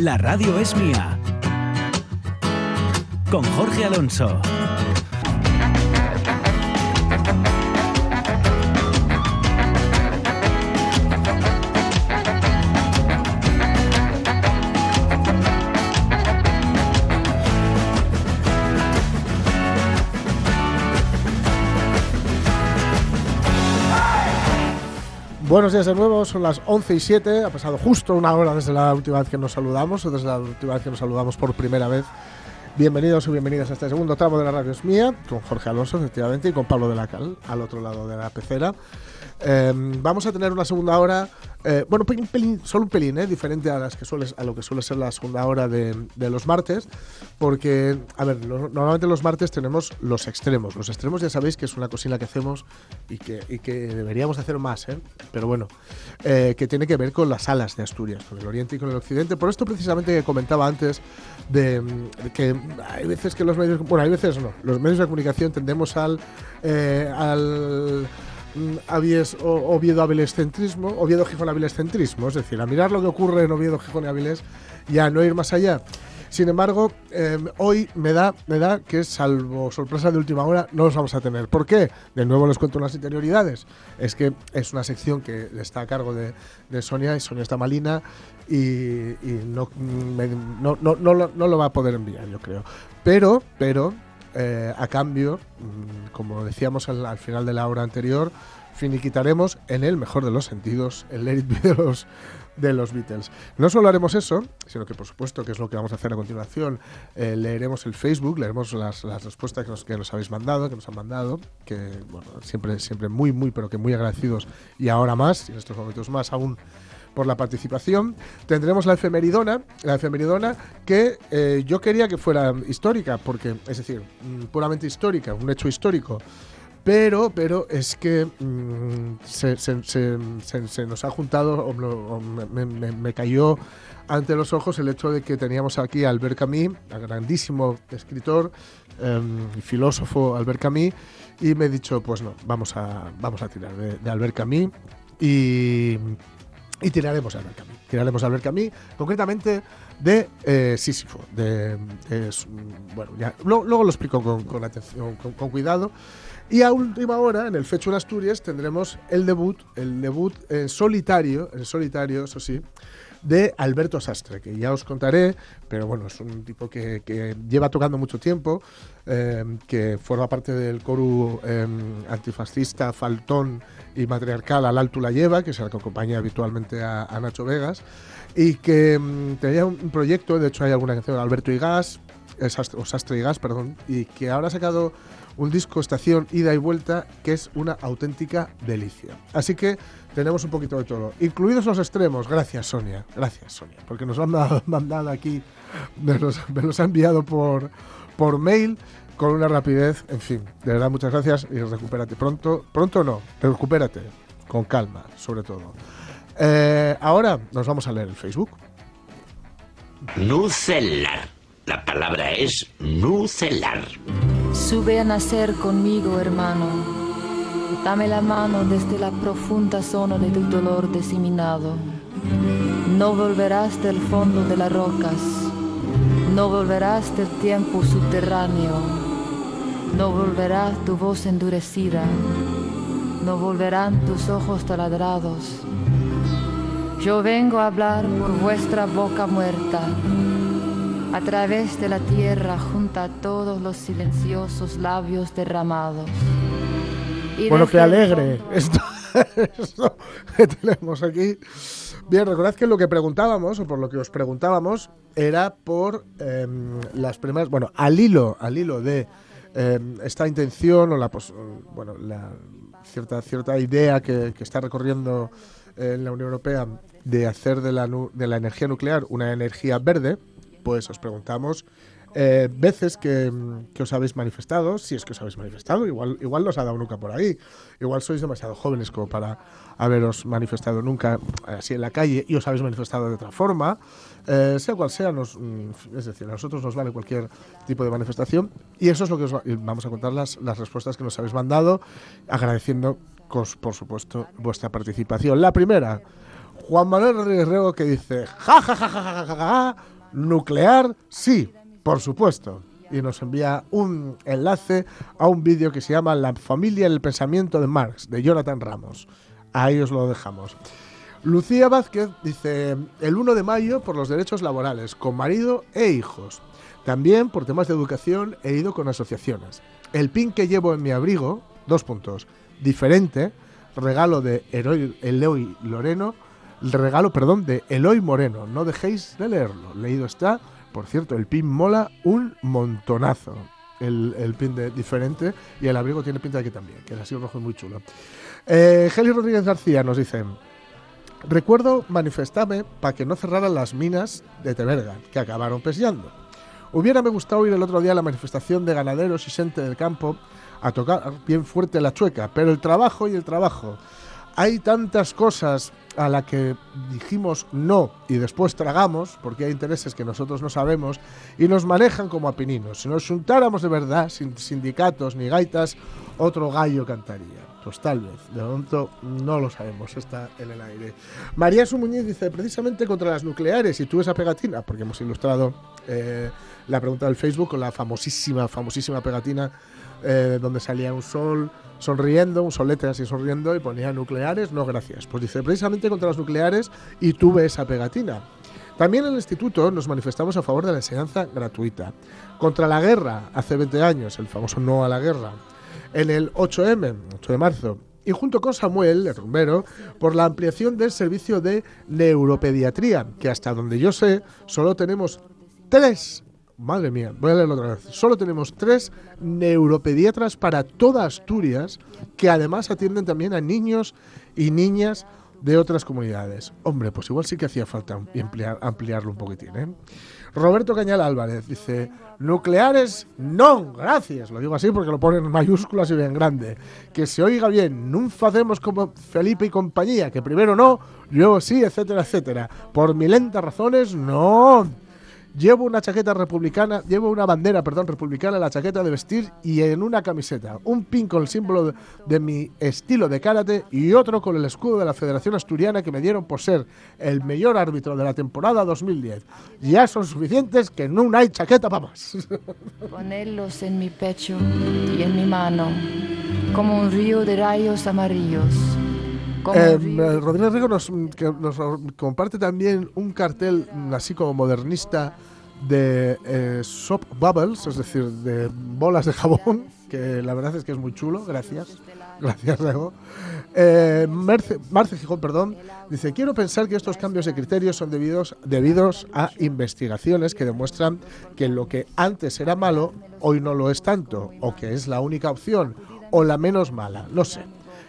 La radio es mía. Con Jorge Alonso. Buenos días de nuevo, son las 11 y 7, ha pasado justo una hora desde la última vez que nos saludamos, o desde la última vez que nos saludamos por primera vez. Bienvenidos y bienvenidas a este segundo tramo de la radio es mía, con Jorge Alonso, efectivamente, y con Pablo de la Cal, al otro lado de la pecera. Em, vamos a tener una segunda hora, eh, bueno, solo un pelín, eh, diferente a, las que suele, a lo que suele ser la segunda hora de, los martes, porque, a ver, normalmente los martes tenemos los extremos. Los extremos ya sabéis que es una cosina que hacemos y que, deberíamos hacer más, ¿eh? pero bueno, que tiene que ver con las alas de Asturias, con el oriente y con el occidente. Por esto precisamente que comentaba antes de, que hay veces que los medios, bueno, hay veces no, los medios de comunicación tendemos al, al Mm, Avies, o, Oviedo Avilescentrismo, Oviedo Gijón Avilescentrismo, es decir, a mirar lo que ocurre en Oviedo Gijón y Avilés y a no ir más allá. Sin embargo, em, hoy me da, me da que, salvo sorpresa de última hora, no los vamos a tener. ¿Por qué? De nuevo les cuento unas interioridades. Es que es una sección que está a cargo de, Sonia, y Sonia está malina, y, no, no, no, no, lo va a poder enviar, yo creo. Pero, pero, eh, a cambio, mm, como decíamos al, final de la hora anterior, finiquitaremos en el mejor de los sentidos el Let de los, de los Beatles. No solo haremos eso, sino que por supuesto, que es lo que vamos a hacer a continuación, eh, leeremos el Facebook, leeremos las, respuestas que nos, que nos, habéis mandado, que nos han mandado, que bueno, siempre, siempre muy, muy, pero que muy agradecidos y ahora más, y en estos momentos más aún por la participación. Tendremos la efemeridona, la efemeridona que eh, yo quería que fuera histórica, porque, es decir, mm, puramente histórica, un hecho histórico. Pero, pero es que mm, se, nos ha juntado, o, me, cayó ante los ojos el hecho de que teníamos aquí a Albert Camus, a grandísimo escritor y filósofo Albert Camus, y me he dicho, pues no, vamos a, vamos a tirar de, Albert Camus. Y tiraremos al Camus. Tiraremos al Camus, concretamente de eh, Sísifo. De, bueno, ya, luego, lo explico con, atención, con, cuidado. Y a última hora, en el Fecho en Asturias, tendremos el debut, el debut en solitario, en solitario, eso sí, de Alberto Sastre, que ya os contaré, pero bueno, es un tipo que, lleva tocando mucho tiempo, eh, que forma parte del coro eh, antifascista, faltón y matriarcal Al Alto la Lleva, que es el que acompaña habitualmente a, Nacho Vegas, y que mm, tenía un proyecto, de hecho hay alguna canción, Alberto y Gas, o Sastre y Gas, perdón, y que ahora ha sacado un disco estación ida y vuelta que es una auténtica delicia. Así que tenemos un poquito de todo, incluidos los extremos. Gracias, Sonia. Gracias, Sonia, porque nos han mandado, aquí, me los, ha enviado por, por mail con una rapidez, en fin, de verdad muchas gracias y recupérate pronto, pronto no, recupérate, con calma, sobre todo. Eh, ahora nos vamos a leer el Facebook. Nucelar. La palabra es nucelar. Sube a nacer conmigo, hermano. Dame la mano desde la profunda zona de tu dolor diseminado. No volverás del fondo de las rocas. No volverás del tiempo subterráneo no volverá tu voz endurecida, no volverán tus ojos taladrados. Yo vengo a hablar por vuestra boca muerta, a través de la tierra junto a todos los silenciosos labios derramados. bueno, qué alegre esto, que tenemos aquí. Bien, recordad que lo que preguntábamos, o por lo que os preguntábamos, era por em, las primeras, bueno, al hilo, al hilo de eh, esta intención o la, bueno, la cierta, cierta idea que, está recorriendo en la Unión Europea de hacer de la, de la energía nuclear una energía verde, pues os preguntamos eh, veces que, os habéis manifestado, si es que os habéis manifestado, igual, igual nos ha dado nunca por ahí, igual sois demasiado jóvenes como para haberos manifestado nunca así en la calle y os habéis manifestado de otra forma, eh, sea cual sea, nos, mm, es decir, a nosotros nos vale cualquier tipo de manifestación y eso es lo que os vamos a contar las, las respuestas que nos habéis mandado, agradeciendo, por supuesto, vuestra participación. La primera, Juan Manuel Rodríguez Rego que dice, ja, ja, ja, ja, ja, ja, ja, nuclear, sí, por supuesto. Y nos envía un enlace a un vídeo que se llama La familia en el pensamiento de Marx, de Jonathan Ramos. Ahí os lo dejamos. Lucía Vázquez dice, el 1 de mayo por los derechos laborales, con marido e hijos. También por temas de educación he ido con asociaciones. El pin que llevo en mi abrigo, dos puntos, diferente, regalo de Eloy, Loreno, regalo, perdón, de Eloy Moreno. No dejéis de leerlo. Leído está. Por cierto, el pin mola un montonazo. El, el pin de diferente y el abrigo tiene pinta de que también, que es así rojo muy chulo. Eh, Rodríguez García nos dice, recuerdo manifestarme para que no cerraran las minas de Teberga, que acabaron pesando. Hubiera me gustado ir el otro día a la manifestación de ganaderos y gente del campo a tocar bien fuerte la chueca, pero el trabajo y el trabajo. Hay tantas cosas a las que dijimos no y después tragamos, porque hay intereses que nosotros no sabemos, y nos manejan como a. Si nos juntáramos de verdad, sin sindicatos ni gaitas, otro gallo cantaría. Pues tal vez, de momento no lo sabemos, está en el aire. María Sumuñiz dice, precisamente contra las nucleares, y tú esa pegatina, porque hemos ilustrado eh, la pregunta del Facebook con la famosísima, famosísima pegatina eh, donde salía un sol sonriendo, un solete así sonriendo y ponía nucleares, no gracias. Pues dice, precisamente contra las nucleares y tuve esa pegatina. También en el instituto nos manifestamos a favor de la enseñanza gratuita. Contra la guerra, hace 20 años, el famoso no a la guerra. En el 8M, 8 de marzo, y junto con Samuel, el rumbero, por la ampliación del servicio de neuropediatría, que hasta donde yo sé, solo tenemos tres Madre mía, voy a leerlo otra vez. Solo tenemos tres neuropediatras para toda Asturias que además atienden también a niños y niñas de otras comunidades. Hombre, pues igual sí que hacía falta ampliar, ampliarlo un poquitín. ¿eh? Roberto Cañal Álvarez dice, nucleares no, gracias. Lo digo así porque lo ponen en mayúsculas y bien grande. Que se oiga bien, no hacemos como Felipe y compañía, que primero no, luego sí, etcétera, etcétera. Por milentas razones, no. Llevo una chaqueta republicana, llevo una bandera, perdón, republicana la chaqueta de vestir y en una camiseta. Un pin con el símbolo de, de, mi estilo de karate y otro con el escudo de la Federación Asturiana que me dieron por ser el mejor árbitro de la temporada 2010. Ya son suficientes que no hay chaqueta para más. Ponerlos en mi pecho y en mi mano, como un río de rayos amarillos. Eh, Rodríguez Rigo nos, que nos, comparte también un cartel así como modernista de eh, soap bubbles, es decir, de bolas de jabón, que la verdad es que es muy chulo, gracias. Gracias, Rego. Eh, Marce, Marce, Gijón, perdón, dice, quiero pensar que estos cambios de criterios son debidos, debidos a investigaciones que demuestran que lo que antes era malo, hoy no lo es tanto, o que es la única opción, o la menos mala, no sé.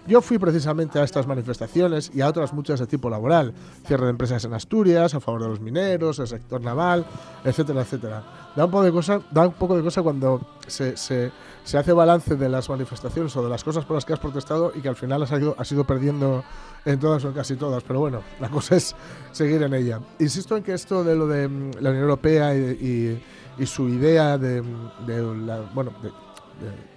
Yo fui precisamente a estas manifestaciones y a otras muchas de tipo laboral, cierre de empresas en Asturias, a favor de los mineros, el sector naval, etcétera, etcétera. Da un poco de cosa, da un poco de cosa cuando se, se, se hace balance de las manifestaciones o de las cosas por las que has protestado y que al final has ido, has ido perdiendo en todas o casi todas, pero bueno, la cosa es seguir en ella. Insisto en que esto de lo de mm, la Unión Europea y, y, y su idea de, de la, bueno, de,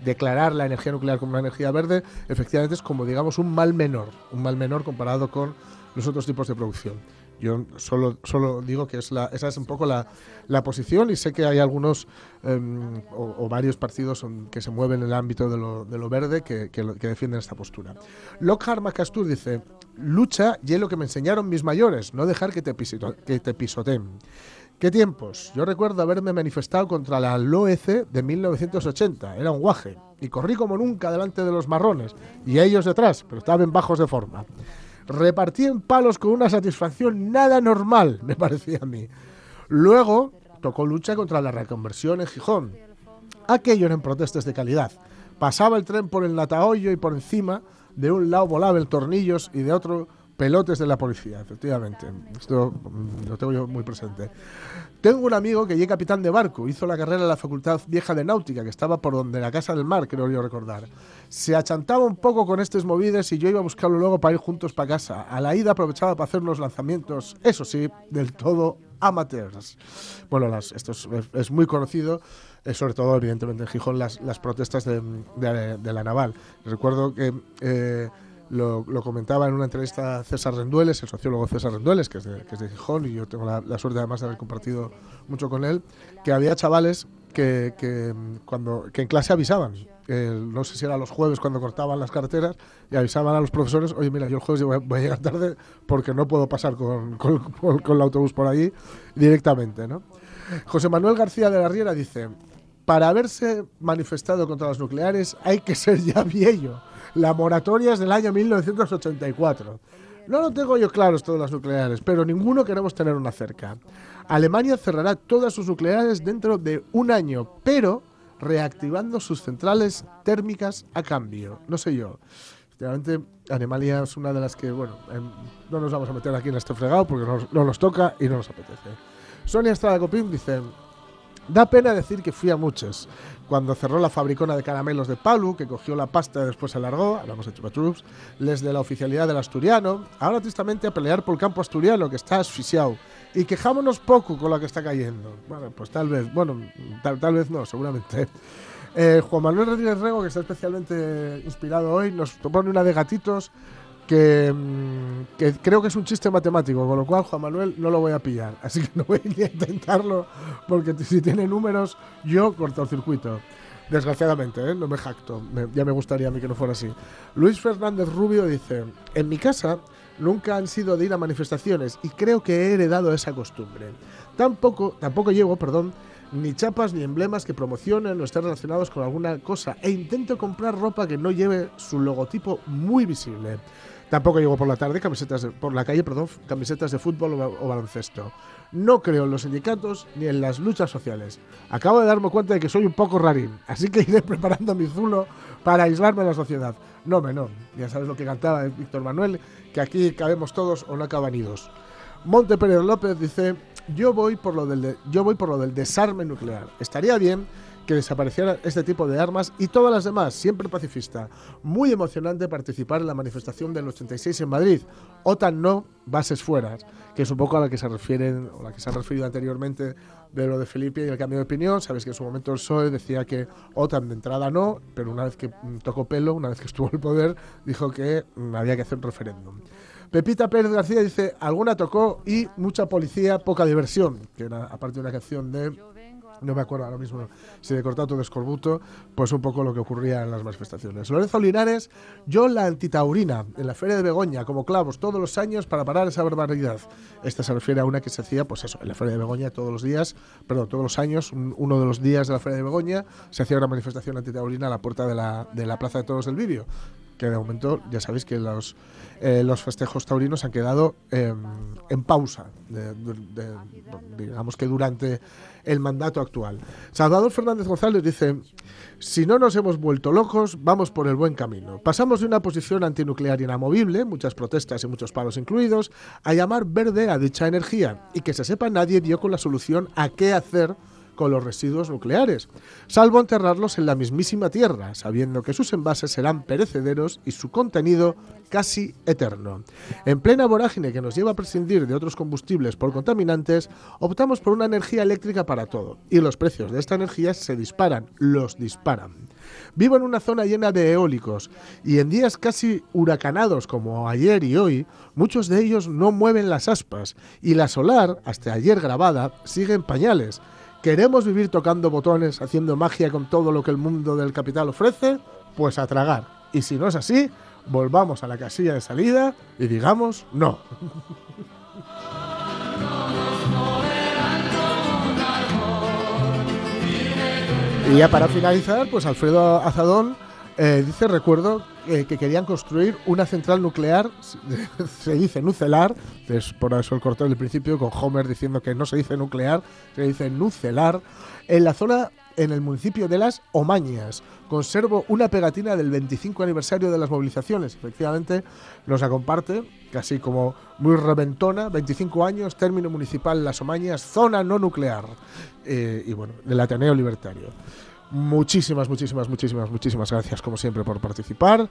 declarar la energía nuclear como una energía verde, efectivamente es como digamos un mal menor, un mal menor comparado con los otros tipos de producción. Yo solo, solo digo que es la, esa es un poco la, la posición y sé que hay algunos um, o, o, varios partidos que se mueven en el ámbito de lo, de lo verde que, que, que, defienden esta postura. Lockhart Macastur dice, lucha y es lo que me enseñaron mis mayores, no dejar que te pisoteen. ¿Qué tiempos? Yo recuerdo haberme manifestado contra la LOEC de 1980. Era un guaje. Y corrí como nunca delante de los marrones. Y ellos detrás, pero estaban bajos de forma. Repartí en palos con una satisfacción nada normal, me parecía a mí. Luego tocó lucha contra la reconversión en Gijón. Aquello eran protestas de calidad. Pasaba el tren por el Natahoyo y por encima, de un lado volaba el tornillos y de otro pelotes de la policía, efectivamente. Esto lo tengo yo muy presente. Tengo un amigo que llega capitán de barco, hizo la carrera en la Facultad Vieja de Náutica, que estaba por donde la Casa del Mar, creo yo recordar. Se achantaba un poco con estos movides y yo iba a buscarlo luego para ir juntos para casa. A la ida aprovechaba para hacer unos lanzamientos, eso sí, del todo amateurs. Bueno, las, esto es, es, muy conocido, eh, sobre todo, evidentemente, en Gijón, las, las protestas de, de, de, la naval. Recuerdo que... Eh, lo, comentaba en una entrevista a César Rendueles, el sociólogo César Rendueles, que es, de, que Gijón, y yo tengo la, suerte además de haber compartido mucho con él, que había chavales que, mm, cuando, que en clase avisaban. eh, no sé si era los jueves cuando cortaban las carreteras y avisaban a los profesores, oye, mira, yo el jueves voy a, llegar tarde porque no puedo pasar con, con- el autobús por ahí directamente, ¿no? José Manuel García de la Riera dice, para haberse manifestado contra las nucleares hay que ser ya viejo. La moratoria es del año 1984. No lo tengo yo claro esto de las nucleares, pero ninguno queremos tener una cerca. Alemania cerrará todas sus nucleares dentro de un año, pero reactivando sus centrales térmicas a cambio. No sé yo. Efectivamente, Alemania es una de las que, bueno, em, no nos vamos a meter aquí en este fregado porque no, no nos toca y no nos apetece. Sonia Estrada Copín dice, Da pena decir que fui a muchos. Cuando cerró la fabricona de caramelos de Palu, que cogió la pasta y después se largó, hablamos de Chupa Chups, les de la oficialidad del asturiano, ahora tristemente a pelear por el campo asturiano, que está asfixiado. Y quejámonos poco con la que está cayendo. Bueno, pues tal vez, bueno, tal, tal vez no, seguramente. Eh, Juan Manuel Rodríguez Rego, que está especialmente inspirado hoy, nos propone una de gatitos que, mm, que creo que es un chiste matemático, con lo cual Juan Manuel no lo voy a pillar. Así que no voy a intentarlo, porque si tiene números, yo corto el circuito. Desgraciadamente, ¿eh? no me jacto. Me- ya me gustaría a mí que no fuera así. Luis Fernández Rubio dice: En mi casa nunca han sido de ir a manifestaciones y creo que he heredado esa costumbre. Tampoco, tampoco llevo, perdón, ni chapas ni emblemas que promocionen o estén relacionados con alguna cosa e intento comprar ropa que no lleve su logotipo muy visible. Tampoco llevo por la tarde camisetas de- por la calle, perdón, camisetas de fútbol o, o baloncesto. No creo en los sindicatos ni en las luchas sociales. Acabo de darme cuenta de que soy un poco rarín, así que iré preparando mi zulo para aislarme de la sociedad. No, me no. Ya sabes lo que cantaba Víctor Manuel, que aquí cabemos todos o no acaban idos. Monte Pérez López dice, yo voy por lo del de- yo voy por lo del desarme nuclear. Estaría bien que desapareciera este tipo de armas y todas las demás, siempre pacifista. Muy emocionante participar en la manifestación del 86 en Madrid. OTAN no, bases fuera, que es un poco a la que se refieren o la que se han referido anteriormente de lo de Felipe y el cambio de opinión. Sabes que en su momento el PSOE decía que OTAN de entrada no, pero una vez que mm, tocó pelo, una vez que estuvo el poder, dijo que mm, había que hacer un referéndum. Pepita Pérez García dice, alguna tocó y mucha policía, poca diversión, que era aparte de una canción de, no me acuerdo ahora mismo, si de Cortato de Escorbuto, pues un poco lo que ocurría en las manifestaciones. Lorenzo Linares, yo la antitaurina en la Feria de Begoña, como clavos, todos los años para parar esa barbaridad. Esta se refiere a una que se hacía, pues eso, en la Feria de Begoña todos los días, perdón, todos los años, un- uno de los días de la Feria de Begoña, se hacía una manifestación antitaurina a la puerta de la, de la Plaza de Toros del Vídeo que de momento ya sabéis que los, eh, los festejos taurinos han quedado eh, en pausa, digamos que durante el mandato actual. Salvador Fernández González dice, si no nos hemos vuelto locos, vamos por el buen camino. Pasamos de una posición antinuclear inamovible, muchas protestas y muchos palos incluidos, a llamar verde a dicha energía y que se sepa nadie dio con la solución a qué hacer con los residuos nucleares, salvo enterrarlos en la mismísima tierra, sabiendo que sus envases serán perecederos y su contenido casi eterno. En plena vorágine que nos lleva a prescindir de otros combustibles por contaminantes, optamos por una energía eléctrica para todo, y los precios de esta energía se disparan, los disparan. Vivo en una zona llena de eólicos y en días casi huracanados como ayer y hoy, muchos de ellos no mueven las aspas y la solar, hasta ayer grabada, sigue en pañales. ¿Queremos vivir tocando botones, haciendo magia con todo lo que el mundo del capital ofrece? Pues a tragar. Y si no es así, volvamos a la casilla de salida y digamos no. Y ya para finalizar, pues Alfredo Azadón eh, dice, recuerdo, eh, que querían construir una central nuclear, se dice nucelar, es por eso el corte del principio con Homer diciendo que no se dice nuclear, se dice nucelar, en la zona, en el municipio de Las Omañas. Conservo una pegatina del 25 aniversario de las movilizaciones, efectivamente nos la comparte, casi como muy reventona, 25 años, término municipal Las Omañas, zona no nuclear, eh, y bueno, del Ateneo Libertario. Muchísimas, muchísimas, muchísimas, muchísimas gracias como siempre por participar.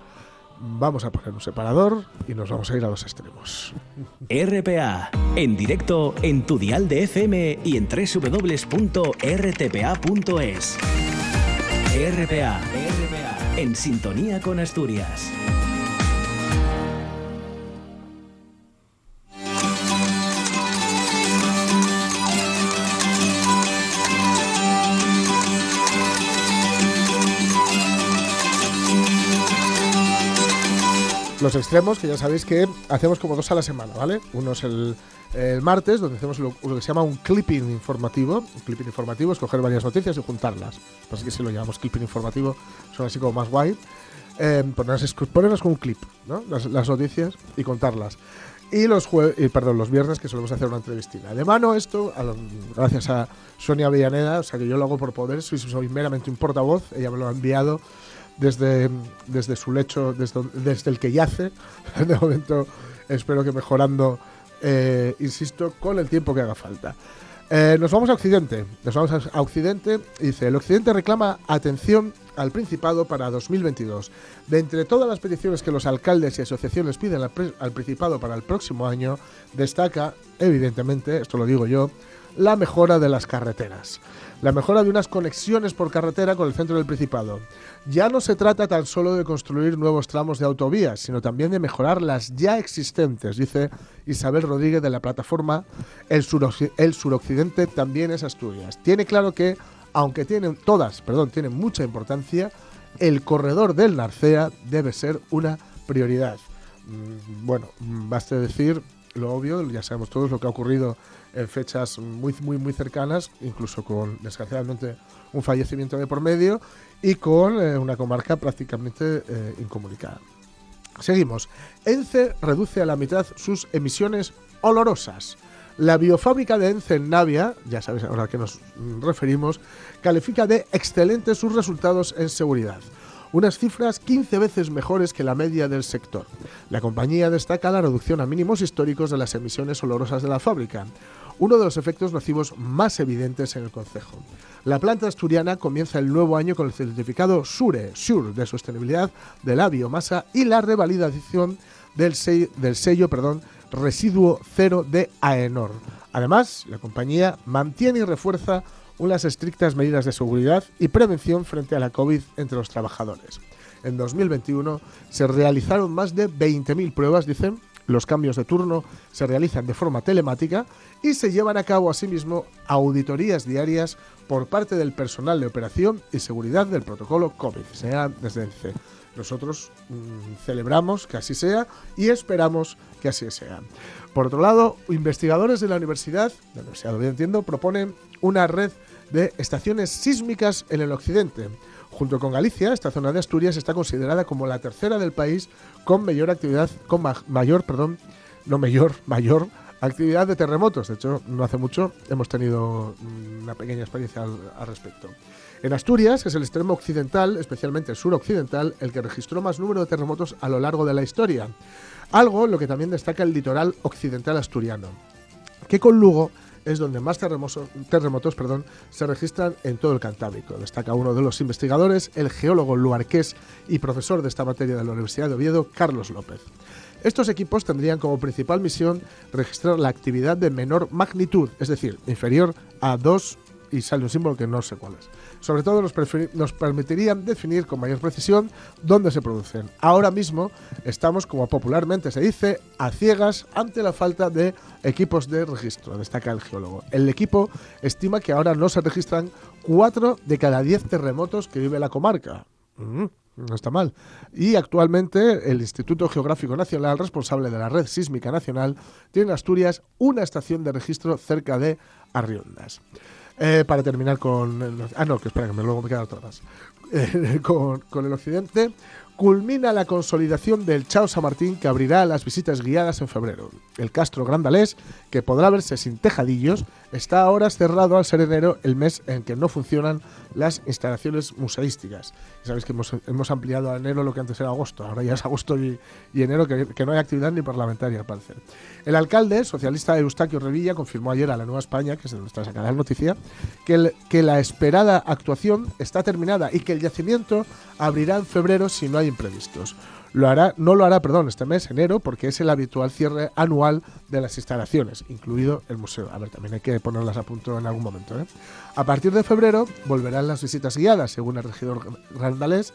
Vamos a poner un separador y nos vamos a ir a los extremos. RPA, en directo en tu dial de FM y en www.rtpa.es. RPA, RPA, en sintonía con Asturias. Los extremos, que ya sabéis que hacemos como dos a la semana, ¿vale? Uno es el, el martes, donde hacemos lo, lo que se llama un clipping informativo. Un clipping informativo es coger varias noticias y juntarlas. Así que si lo llamamos clipping informativo, son así como más guay. Eh, ponerlas, ponerlas con un clip, ¿no? Las, las noticias y contarlas. Y los jue y, perdón, los viernes que solemos hacer una entrevistina. De mano esto, a gracias a Sonia Villaneda, o sea que yo lo hago por poder, soy, soy meramente un portavoz, ella me lo ha enviado desde, desde su lecho, desde, desde el que yace. De momento espero que mejorando, eh, insisto, con el tiempo que haga falta. Eh, nos vamos a Occidente. Nos vamos a, Occidente. Dice, el Occidente reclama atención al Principado para 2022. De entre todas las peticiones que los alcaldes y asociaciones piden al Principado para el próximo año, destaca, evidentemente, esto lo digo yo, la mejora de las carreteras. La mejora de unas conexiones por carretera con el centro del Principado. Ya no se trata tan solo de construir nuevos tramos de autovías, sino también de mejorar las ya existentes, dice Isabel Rodríguez de la plataforma El, el Suroccidente también es Asturias. Tiene claro que, aunque tienen todas, perdón, tienen mucha importancia, el corredor del Narcea debe ser una prioridad. Mm, Bueno, mm, basta decir lo obvio, ya sabemos todos lo que ha ocurrido en fechas muy, muy, muy cercanas, incluso con, desgraciadamente, un fallecimiento de por medio y con eh, una comarca prácticamente eh, incomunicada. Seguimos. ENCE reduce a la mitad sus emisiones olorosas. La biofábrica de ENCE en Navia, ya sabéis ahora a qué nos referimos, califica de excelentes sus resultados en seguridad. Unas cifras 15 veces mejores que la media del sector. La compañía destaca la reducción a mínimos históricos de las emisiones olorosas de la fábrica, uno de los efectos nocivos más evidentes en el concejo. La planta asturiana comienza el nuevo año con el certificado SURE, SURE de sostenibilidad de la biomasa y la revalidación del sello, del sello residuo cero de AENOR. Además, la compañía mantiene y refuerza unas estrictas medidas de seguridad y prevención frente a la COVID entre los trabajadores. En 2021 se realizaron más de 20.000 pruebas, dicen. Los cambios de turno se realizan de forma telemática y se llevan a cabo asimismo auditorías diarias por parte del personal de operación y seguridad del protocolo COVID, sea desde ENCE. Nosotros mm, celebramos que así sea y esperamos que así sea. Por otro lado, investigadores de la universidad, de la Universidad de entiendo, proponen una red de estaciones sísmicas en el occidente. Junto con Galicia, esta zona de Asturias está considerada como la tercera del país con mayor actividad, con ma- mayor, perdón, no mayor, mayor actividad de terremotos. De hecho, no hace mucho hemos tenido mm, una pequeña experiencia al, respecto. En Asturias es el extremo occidental, especialmente el suroccidental, el que registró más número de terremotos a lo largo de la historia. Algo lo que también destaca el litoral occidental asturiano, que con Lugo es donde más terremotos, perdón, se registran en todo el Cantábrico. Destaca uno de los investigadores, el geólogo luarqués y profesor de esta materia de la Universidad de Oviedo, Carlos López. Estos equipos tendrían como principal misión registrar la actividad de menor magnitud, es decir, inferior a 2 y sale un símbolo que no sé cuál es. Sobre todo nos, nos permitirían definir con mayor precisión dónde se producen. Ahora mismo estamos, como popularmente se dice, a ciegas ante la falta de equipos de registro, destaca el geólogo. El equipo estima que ahora no se registran 4 de cada 10 terremotos que vive la comarca. Mm, no está mal. Y actualmente el Instituto Geográfico Nacional, responsable de la Red Sísmica Nacional, tiene en Asturias una estación de registro cerca de Arriondas. Eh, para terminar con... el- ah, no, que espera, que luego me quedan otras más. Con, con el occidente, culmina la consolidación del Chao San Martín que abrirá las visitas guiadas en febrero. El Castro Grandalés, que podrá verse sin tejadillos, está ahora cerrado al ser enero, el mes en que no funcionan las instalaciones museísticas. Sabéis que hemos, hemos ampliado a enero lo que antes era agosto, ahora ya es agosto y, enero que, no hay actividad ni parlamentaria, al parecer. El alcalde socialista Eustaquio Revilla confirmó ayer a la Nueva España, que es de nuestra sacada de noticia, que, que la esperada actuación está terminada y que el yacimiento abrirá en febrero si no hay imprevistos. Lo hará, no lo hará, perdón, este mes, enero, porque es el habitual cierre anual de las instalaciones, incluido el museo. A ver, también hay que ponerlas a punto en algún momento. ¿eh? A partir de febrero volverán las visitas guiadas, según el regidor Randalés,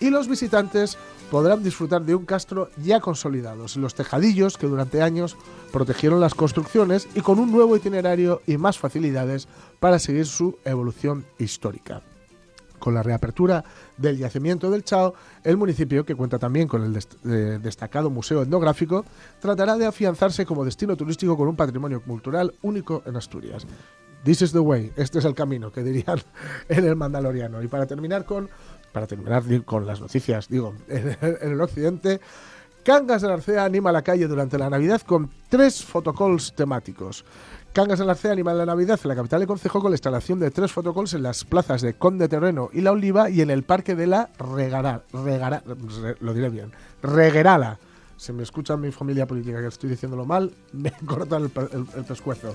y los visitantes podrán disfrutar de un castro ya consolidado, los tejadillos que durante años protegieron las construcciones y con un nuevo itinerario y más facilidades para seguir su evolución histórica. Con la reapertura del yacimiento del Chao, el municipio, que cuenta también con el eh, destacado museo etnográfico, tratará de afianzarse como destino turístico con un patrimonio cultural único en Asturias. This is the way, este es el camino, que dirían en el Mandaloriano. Y para terminar con, para terminar con las noticias, digo, en, el occidente, Cangas de Arcea anima la calle durante la Navidad con tres fotocalls temáticos. Cangas de la Arcea anima la Navidad en la capital de Concejo con la instalación de tres fotocalls en las plazas de Conde Terreno y La Oliva y en el parque de la Regara, Regara lo diré bien, Reguerala se me escucha mi familia política que estoy diciéndolo mal, me cortan el, pescuezo.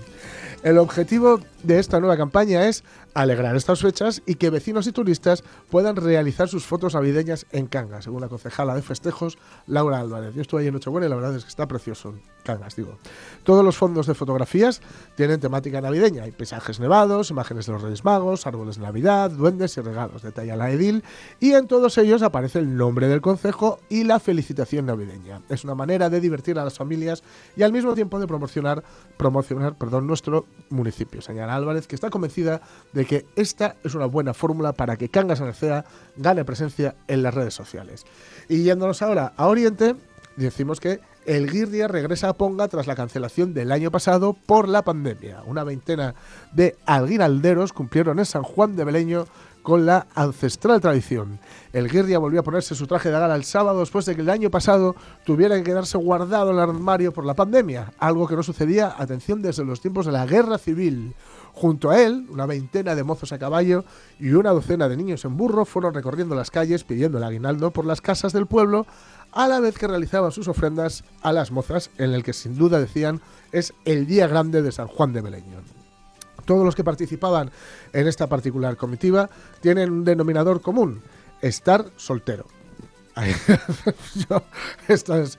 El objetivo de esta nueva campaña es alegrar estas fechas y que vecinos y turistas puedan realizar sus fotos navideñas en Cangas, según la concejala de festejos, Laura Álvarez. Yo estuve ahí en Nochebuena y la verdad es que está precioso. Cangas, digo. Todos los fondos de fotografías tienen temática navideña. Hay paisajes nevados, imágenes de los Reyes Magos, árboles de Navidad, duendes y regalos. Detalla la edil. Y en todos ellos aparece el nombre del concejo y la felicitación navideña. Es una manera de divertir a las familias y al mismo tiempo de promocionar, promocionar perdón, nuestro municipio. Señala Álvarez que está convencida de que esta es una buena fórmula para que Cangas Arcea gane presencia en las redes sociales. Y yéndonos ahora a Oriente, decimos que el Guirria regresa a Ponga tras la cancelación del año pasado por la pandemia. Una veintena de alguinalderos cumplieron en San Juan de Beleño con la ancestral tradición. El Guirria volvió a ponerse su traje de gala el sábado después de que el año pasado tuviera que quedarse guardado en el armario por la pandemia, algo que no sucedía, atención, desde los tiempos de la guerra civil. Junto a él, una veintena de mozos a caballo y una docena de niños en burro fueron recorriendo las calles pidiendo el aguinaldo por las casas del pueblo a la vez que realizaban sus ofrendas a las mozas, en el que sin duda decían es el día grande de San Juan de Beleño. Todos los que participaban en esta particular comitiva tienen un denominador común, estar soltero. esto es,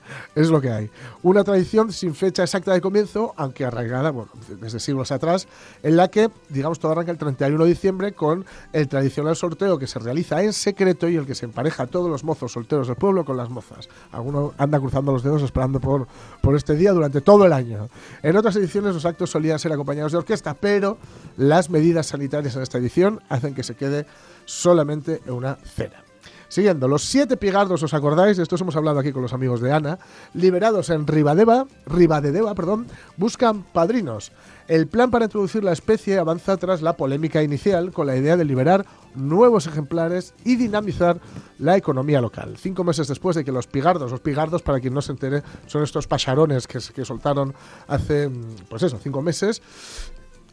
lo que hay. Una tradición sin fecha exacta de comienzo, aunque arraigada bueno, desde siglos atrás, en la que, digamos, todo arranca el 31 de diciembre con el tradicional sorteo que se realiza en secreto y el que se empareja a todos los mozos solteros del pueblo con las mozas. Alguno anda cruzando los dedos esperando por, por este día durante todo el año. En otras ediciones los actos solían ser acompañados de orquesta, pero las medidas sanitarias en esta edición hacen que se quede solamente en una cena. Siguiendo, los siete pigardos, ¿os acordáis? De estos hemos hablado aquí con los amigos de Ana. Liberados en Ribadeva, Ribadedeva, perdón, buscan padrinos. El plan para introducir la especie avanza tras la polémica inicial con la idea de liberar nuevos ejemplares y dinamizar la economía local. Cinco meses después de que los pigardos, los pigardos, para quien no se entere, son estos pacharones que, que soltaron hace, pues eso, cinco meses,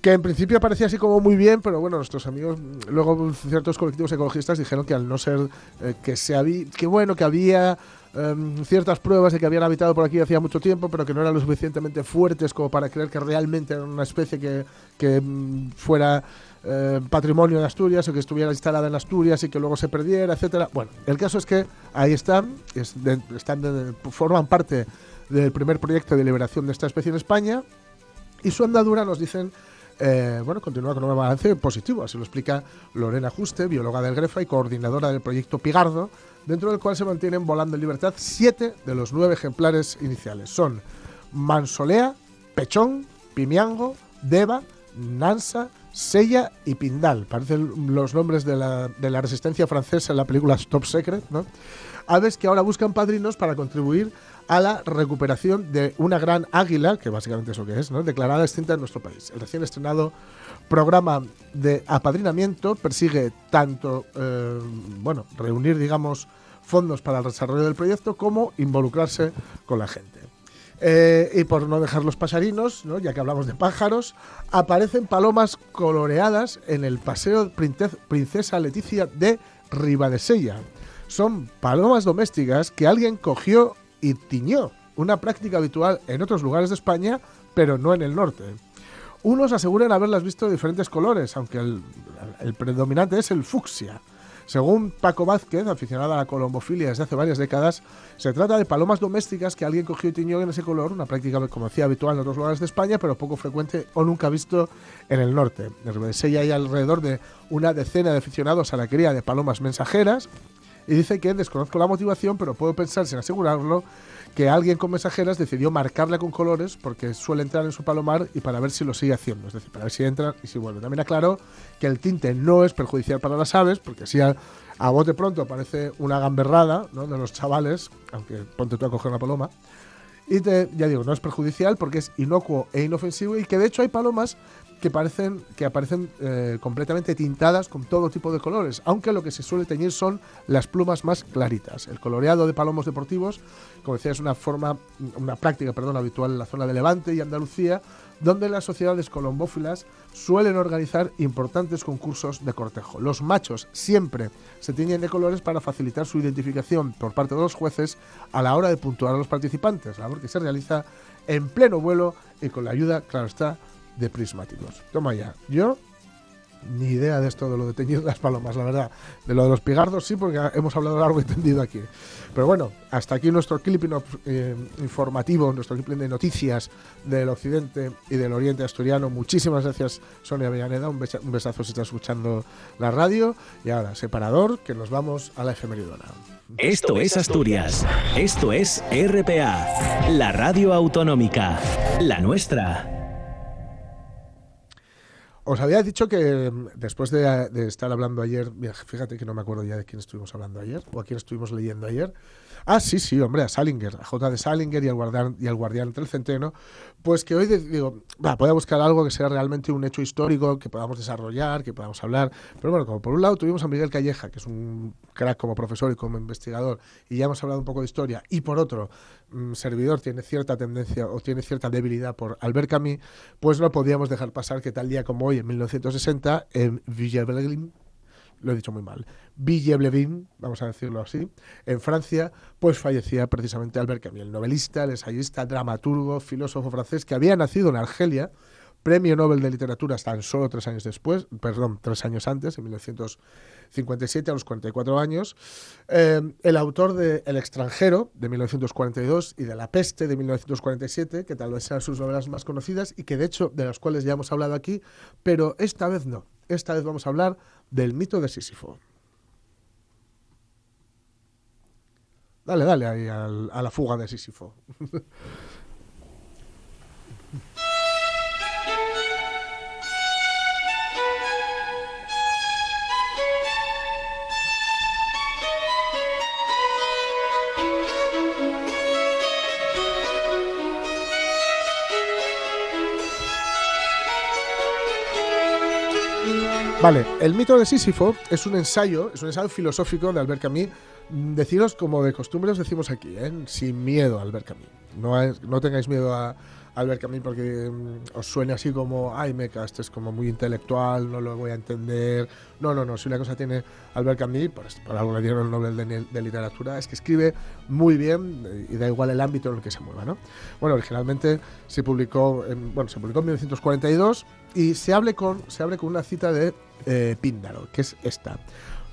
que en principio parecía así como muy bien, pero bueno, nuestros amigos, luego ciertos colectivos ecologistas dijeron que al no ser eh, que se había, que bueno, que había em, ciertas pruebas de que habían habitado por aquí hacía mucho tiempo, pero que no eran lo suficientemente fuertes como para creer que realmente era una especie que, que mm, fuera eh, patrimonio de Asturias o que estuviera instalada en Asturias y que luego se perdiera, etcétera. Bueno, el caso es que ahí están, están forman parte del primer proyecto de liberación de esta especie en España y su andadura nos dicen eh, bueno, continúa con un balance positivo, así lo explica Lorena Juste, bióloga del Grefa y coordinadora del proyecto Pigardo, dentro del cual se mantienen volando en libertad siete de los nueve ejemplares iniciales. Son Mansolea, Pechón, Pimiango, Deva, Nansa, Sella y Pindal. Parecen los nombres de la, de la resistencia francesa en la película Top Secret, ¿no? Aves que ahora buscan padrinos para contribuir a la recuperación de una gran águila, que básicamente es lo que es, ¿no? declarada extinta en nuestro país. El recién estrenado programa de apadrinamiento persigue tanto, eh, bueno, reunir, digamos, fondos para el desarrollo del proyecto como involucrarse con la gente. Eh, y por no dejar los pasarinos, ¿no? ya que hablamos de pájaros, aparecen palomas coloreadas en el Paseo Princesa Leticia de Ribadesella. Son palomas domésticas que alguien cogió y tiñó, una práctica habitual en otros lugares de España, pero no en el norte. Unos aseguran haberlas visto de diferentes colores, aunque el, predominante es el fucsia. Según Paco Vázquez, aficionado a la colombofilia desde hace varias décadas, se trata de palomas domésticas que alguien cogió y tiñó en ese color, una práctica como decía habitual en otros lugares de España, pero poco frecuente o nunca visto en el norte. En hay alrededor de una decena de aficionados a la cría de palomas mensajeras Y dice que desconozco la motivación, pero puedo pensar sin asegurarlo que alguien con mensajeras decidió marcarla con colores porque suele entrar en su palomar y para ver si lo sigue haciendo, es decir, para ver si entra y si vuelve. También aclaró que el tinte no es perjudicial para las aves, porque si a, a bote pronto parece una gamberrada ¿no? de los chavales, aunque ponte tú a coger una paloma, y te, ya digo, no es perjudicial porque es inocuo e inofensivo y que de hecho hay palomas que, parecen, que aparecen eh, completamente tintadas con todo tipo de colores, aunque lo que se suele teñir son las plumas más claritas. El coloreado de palomos deportivos, como decía, es una forma, una práctica, perdón, habitual en la zona de Levante y Andalucía, donde las sociedades colombófilas suelen organizar importantes concursos de cortejo. Los machos siempre se tiñen de colores para facilitar su identificación por parte de los jueces a la hora de puntuar a los participantes, labor que se realiza en pleno vuelo y con la ayuda, claro está, de prismáticos. Toma ya. Yo ni idea de esto de lo de teñir las palomas, la verdad. De lo de los pigardos sí, porque hemos hablado largo y tendido aquí. Pero bueno, hasta aquí nuestro clip eh, informativo, nuestro clip de noticias del occidente y del oriente asturiano. Muchísimas gracias, Sonia Villaneda. Un, un besazo si estás escuchando la radio. Y ahora, separador, que nos vamos a la efemeridona. Esto es Asturias. Esto es RPA, la radio autonómica, la nuestra. Os había dicho que mm, después de, de, estar hablando ayer, fíjate que no me acuerdo ya de quién estuvimos hablando ayer o a quién estuvimos leyendo ayer, Ah, sí, sí, hombre, a Salinger, a J. de Salinger y al guardián, y al guardián entre el centeno, pues que hoy digo, va, voy a buscar algo que sea realmente un hecho histórico, que podamos desarrollar, que podamos hablar. Pero bueno, como por un lado tuvimos a Miguel Calleja, que es un crack como profesor y como investigador, y ya hemos hablado un poco de historia, y por otro, mm, servidor tiene cierta tendencia o tiene cierta debilidad por Albert Camus, pues no podíamos dejar pasar que tal día como hoy, en 1960, en Villebelin, lo he dicho muy mal, Villeblevin, vamos a decirlo así, en Francia, pues fallecía precisamente Albert Camus, el novelista, el ensayista, dramaturgo, filósofo francés que había nacido en Argelia, premio Nobel de Literatura tan solo tres años después, perdón, tres años antes, en 1957, a los 44 años, eh, el autor de El extranjero, de 1942, y de La peste, de 1947, que tal vez sean sus novelas más conocidas y que de hecho, de las cuales ya hemos hablado aquí, pero esta vez no. Esta vez vamos a hablar del mito de Sísifo. Dale, dale ahí a la fuga de Sísifo. Vale, el mito de Sísifo es un ensayo, es un ensayo filosófico de Albert Camus. Deciros como de costumbre os decimos aquí, ¿eh? sin miedo a Albert Camus. No, no tengáis miedo a, Albert Camus porque mm, os suene así como, ay, meca, este es como muy intelectual, no lo voy a entender. No, no, no, si una cosa tiene Albert Camus, por, algo le dieron el Nobel de, Literatura, es que escribe muy bien eh, y da igual el ámbito en el que se mueva, ¿no? Bueno, originalmente se publicó en, bueno, se publicó en 1942 y se abre con, se abre con una cita de eh, Píndaro, que es esta.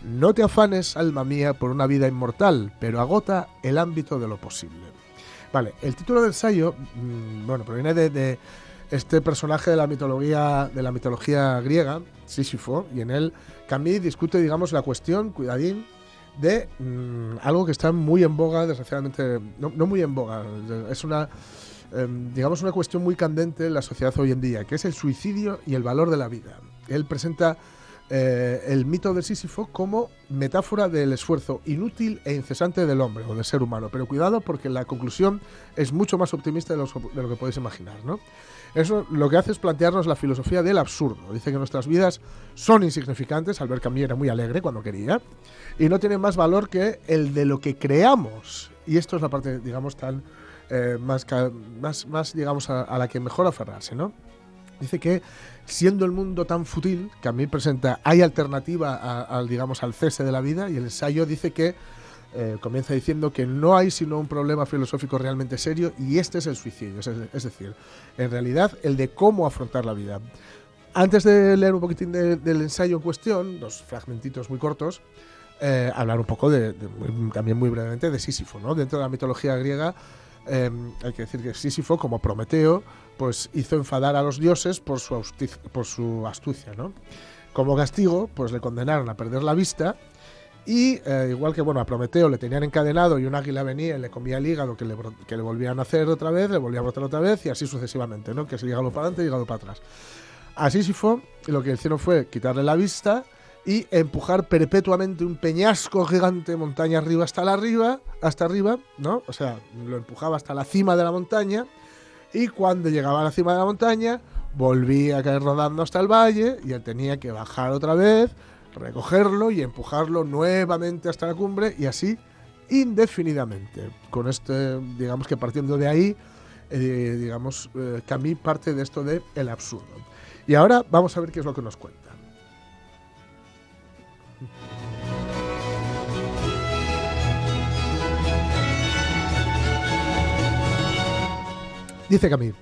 No te afanes, alma mía, por una vida inmortal, pero agota el ámbito de lo posible. Vale, el título del ensayo, mmm, bueno, proviene de, este personaje de la mitología, de la mitología griega, Sísifo, y en él Camille discute, digamos, la cuestión, cuidadín, de mmm, algo que está muy en boga, desgraciadamente, no, muy en boga, es una, eh, digamos, una cuestión muy candente en la sociedad hoy en día, que es el suicidio y el valor de la vida. Él presenta eh, el mito de Sísifo como metáfora del esfuerzo inútil e incesante del hombre o del ser humano. Pero cuidado porque la conclusión es mucho más optimista de lo, que podéis imaginar. ¿no? Eso lo que hace es plantearnos la filosofía del absurdo. Dice que nuestras vidas son insignificantes, Albert Camus era muy alegre cuando quería, y no tienen más valor que el de lo que creamos. Y esto es la parte, digamos, tan eh, más, más, más, digamos, a, a la que mejor aferrarse, ¿no? Dice que siendo el mundo tan fútil, que a mí presenta, hay alternativa al, digamos, al cese de la vida, y el ensayo dice que eh, comienza diciendo que no hay sino un problema filosófico realmente serio, y este es el suicidio, es, decir, en realidad el de cómo afrontar la vida. Antes de leer un poquitín de, del ensayo en cuestión, dos fragmentitos muy cortos, eh, hablar un poco de, también muy brevemente de Sísifo. Dentro de la mitología griega, eh, hay que decir que Sísifo, como Prometeo, pues hizo enfadar a los dioses por su, astucia, ¿no? Como castigo, pues le condenaron a perder la vista Y eh, igual que bueno, a Prometeo le tenían encadenado y un águila venía y le comía el hígado que le, que le volvían a hacer otra vez, le volvía a brotar otra vez y así sucesivamente, ¿no? Que es el hígado para adelante y el hígado para atrás. A Sísifo lo que hicieron fue quitarle la vista y empujar perpetuamente un peñasco gigante montaña arriba hasta la arriba, hasta arriba, ¿no? O sea, lo empujaba hasta la cima de la montaña y cuando llegaba a la cima de la montaña volvía a caer rodando hasta el valle y él tenía que bajar otra vez, recogerlo y empujarlo nuevamente hasta la cumbre y así indefinidamente. Con este, digamos que partiendo de ahí, eh, digamos, eh, parte de esto de el absurdo. Y ahora vamos a ver qué es lo que nos cuenta. Dice Camille,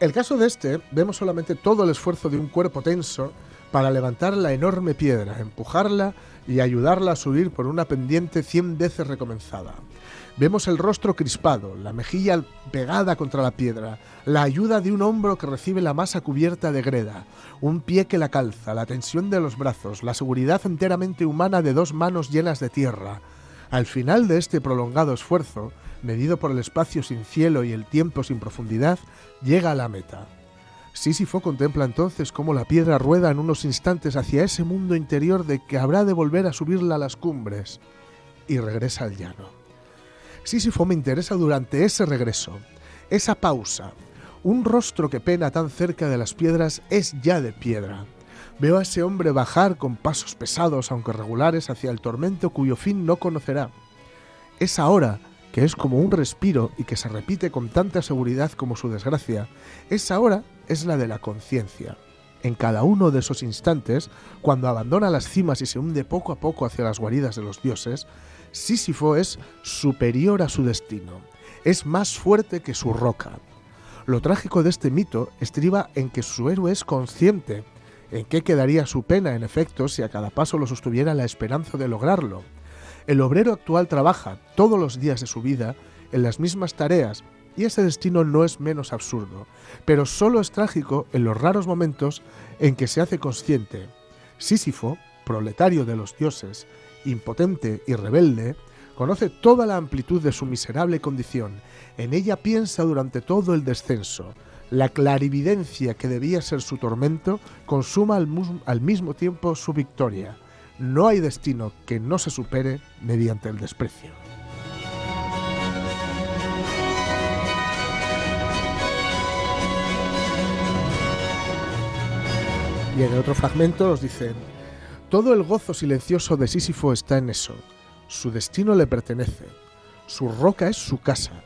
el caso de este, vemos solamente todo el esfuerzo de un cuerpo tenso para levantar la enorme piedra, empujarla y ayudarla a subir por una pendiente cien veces recomenzada. Vemos el rostro crispado, la mejilla pegada contra la piedra, la ayuda de un hombro que recibe la masa cubierta de greda, un pie que la calza, la tensión de los brazos, la seguridad enteramente humana de dos manos llenas de tierra. Al final de este prolongado esfuerzo, medido por el espacio sin cielo y el tiempo sin profundidad, llega a la meta. Sísifo contempla entonces cómo la piedra rueda en unos instantes hacia ese mundo interior de que habrá de volver a subirla a las cumbres y regresa al llano. Sísifo me interesa durante ese regreso, esa pausa. Un rostro que pena tan cerca de las piedras es ya de piedra. Veo a ese hombre bajar con pasos pesados, aunque regulares, hacia el tormento cuyo fin no conocerá. Es ahora que es como un respiro y que se repite con tanta seguridad como su desgracia, esa hora es la de la conciencia. En cada uno de esos instantes, cuando abandona las cimas y se hunde poco a poco hacia las guaridas de los dioses, Sísifo es superior a su destino, es más fuerte que su roca. Lo trágico de este mito estriba en que su héroe es consciente. ¿En qué quedaría su pena, en efecto, si a cada paso lo sostuviera la esperanza de lograrlo? El obrero actual trabaja todos los días de su vida en las mismas tareas y ese destino no es menos absurdo, pero solo es trágico en los raros momentos en que se hace consciente. Sísifo, proletario de los dioses, impotente y rebelde, conoce toda la amplitud de su miserable condición. En ella piensa durante todo el descenso. La clarividencia que debía ser su tormento consuma al, al mismo tiempo su victoria. No hay destino que no se supere mediante el desprecio. Y en el otro fragmento nos dicen, todo el gozo silencioso de Sísifo está en eso. Su destino le pertenece. Su roca es su casa.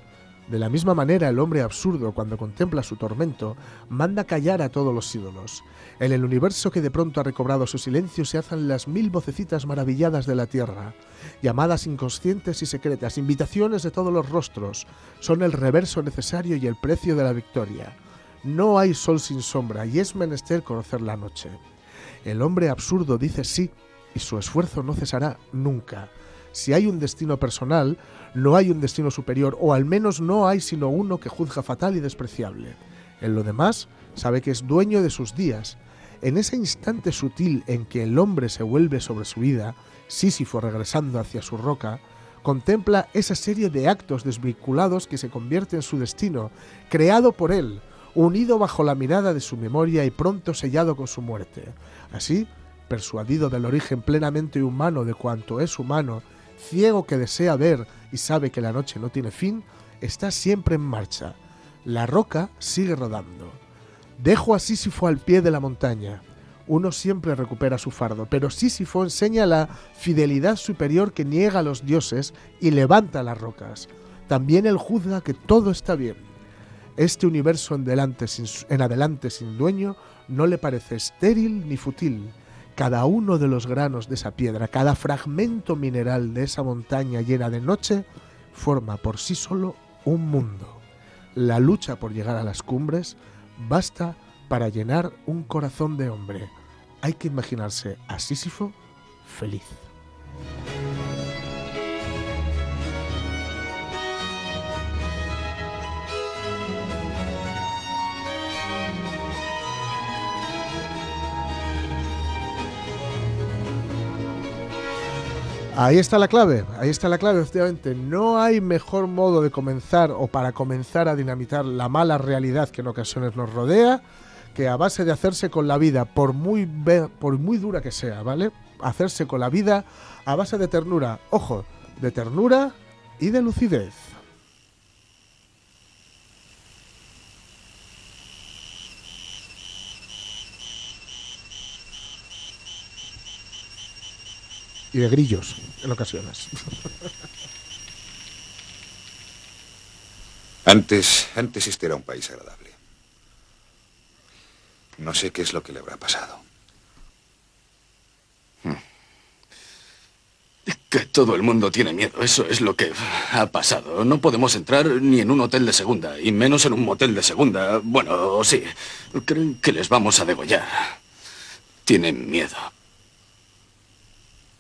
De la misma manera, el hombre absurdo, cuando contempla su tormento, manda callar a todos los ídolos. En el universo que de pronto ha recobrado su silencio se hacen las mil vocecitas maravilladas de la tierra. Llamadas inconscientes y secretas, invitaciones de todos los rostros, son el reverso necesario y el precio de la victoria. No hay sol sin sombra y es menester conocer la noche. El hombre absurdo dice sí y su esfuerzo no cesará nunca. Si hay un destino personal, no hay un destino superior, o al menos no hay sino uno que juzga fatal y despreciable. En lo demás, sabe que es dueño de sus días. En ese instante sutil en que el hombre se vuelve sobre su vida, Sísifo regresando hacia su roca, contempla esa serie de actos desvinculados que se convierte en su destino, creado por él, unido bajo la mirada de su memoria y pronto sellado con su muerte. Así, persuadido del origen plenamente humano de cuanto es humano, ciego que desea ver y sabe que la noche no tiene fin, está siempre en marcha. La roca sigue rodando. Dejo a Sísifo al pie de la montaña. Uno siempre recupera su fardo, pero Sísifo enseña la fidelidad superior que niega a los dioses y levanta las rocas. También él juzga que todo está bien. Este universo en, en adelante sin dueño no le parece estéril ni fútil. Cada uno de los granos de esa piedra, cada fragmento mineral de esa montaña llena de noche, forma por sí solo un mundo. La lucha por llegar a las cumbres basta para llenar un corazón de hombre. Hay que imaginarse a Sísifo feliz. Ahí está la clave, ahí está la clave, efectivamente. No hay mejor modo de comenzar o para comenzar a dinamitar la mala realidad que en ocasiones nos rodea que a base de hacerse con la vida, por muy, por muy dura que sea, ¿vale? Hacerse con la vida a base de ternura, ojo, de ternura y de lucidez. Y de grillos en ocasiones. Antes, antes este era un país agradable. No sé qué es lo que le habrá pasado. Que todo el mundo tiene miedo. Eso es lo que ha pasado. No podemos entrar ni en un hotel de segunda, y menos en un motel de segunda. Bueno, sí. Creen que les vamos a degollar. Tienen miedo.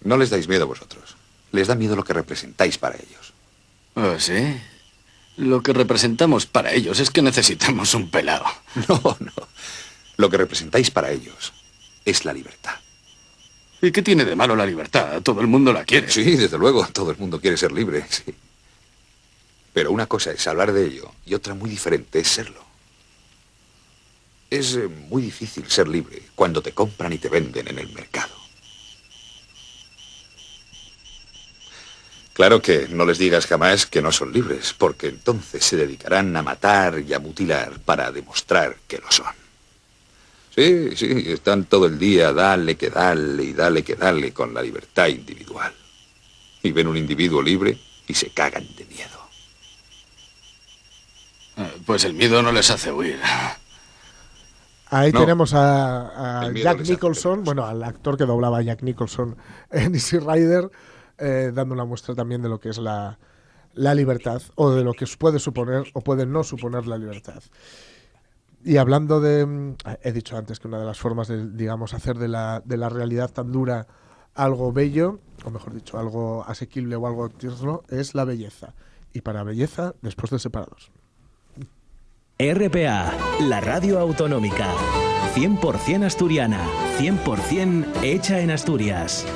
No les dais miedo a vosotros. Les da miedo lo que representáis para ellos. ¿Oh, sí? Lo que representamos para ellos es que necesitamos un pelado. No, no. Lo que representáis para ellos es la libertad. ¿Y qué tiene de malo la libertad? Todo el mundo la quiere. Sí, desde luego, todo el mundo quiere ser libre, sí. Pero una cosa es hablar de ello y otra muy diferente es serlo. Es eh, muy difícil ser libre cuando te compran y te venden en el mercado. Claro que no les digas jamás que no son libres, porque entonces se dedicarán a matar y a mutilar para demostrar que lo son. Sí, sí, están todo el día dale que dale y dale que dale con la libertad individual. Y ven un individuo libre y se cagan de miedo. Eh, pues el miedo no les hace huir. Ahí tenemos a, Jack Nicholson, bueno, al actor que doblaba a Jack Nicholson en Easy Rider eh, dando una muestra también de lo que es la, libertad o de lo que puede suponer o puede no suponer la libertad. Y hablando de, mm, he dicho antes que una de las formas de, digamos, hacer de la, de la realidad tan dura algo bello, o mejor dicho, algo asequible o algo tierno, es la belleza. Y para belleza, después de separados. RPA, la radio autonómica. 100% asturiana, 100% hecha en Asturias.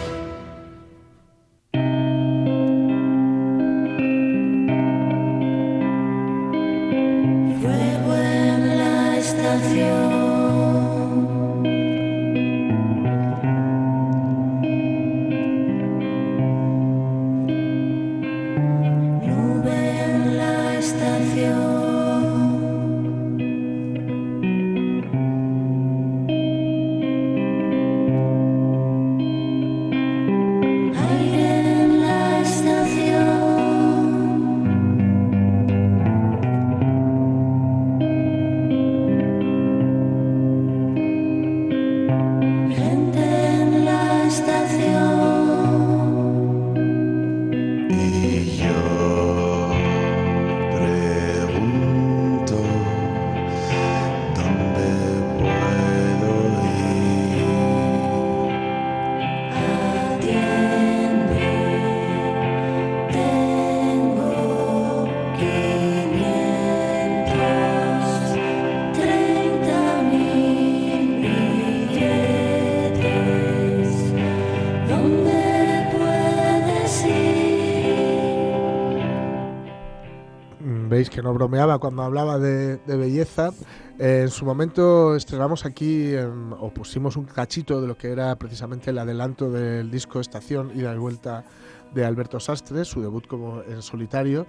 Bromeaba cuando hablaba de, belleza. Eh, en su momento estrenamos aquí o pusimos un cachito de lo que era precisamente el adelanto del disco Estación y de vuelta de Alberto Sastre, su debut como en solitario.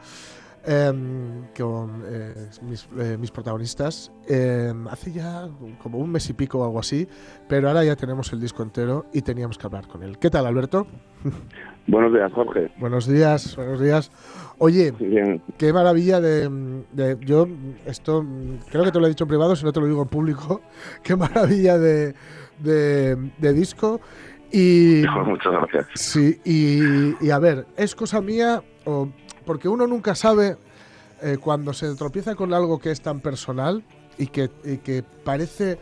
Em, con eh, eh, mis, protagonistas em, hace ya como un mes y pico o algo así, pero ahora ya tenemos el disco entero y teníamos que hablar con él. ¿Qué tal, Alberto? Buenos días, Jorge. buenos días, buenos días. Oye, qué maravilla de, Yo, esto creo que te lo he dicho en privado, si no te lo digo en público. Qué maravilla de, de, disco. Y, Muchas gracias. Sí, y, y, a ver, ¿es cosa mía o porque uno nunca sabe eh, cuando se tropieza con algo que es tan personal y que, que parece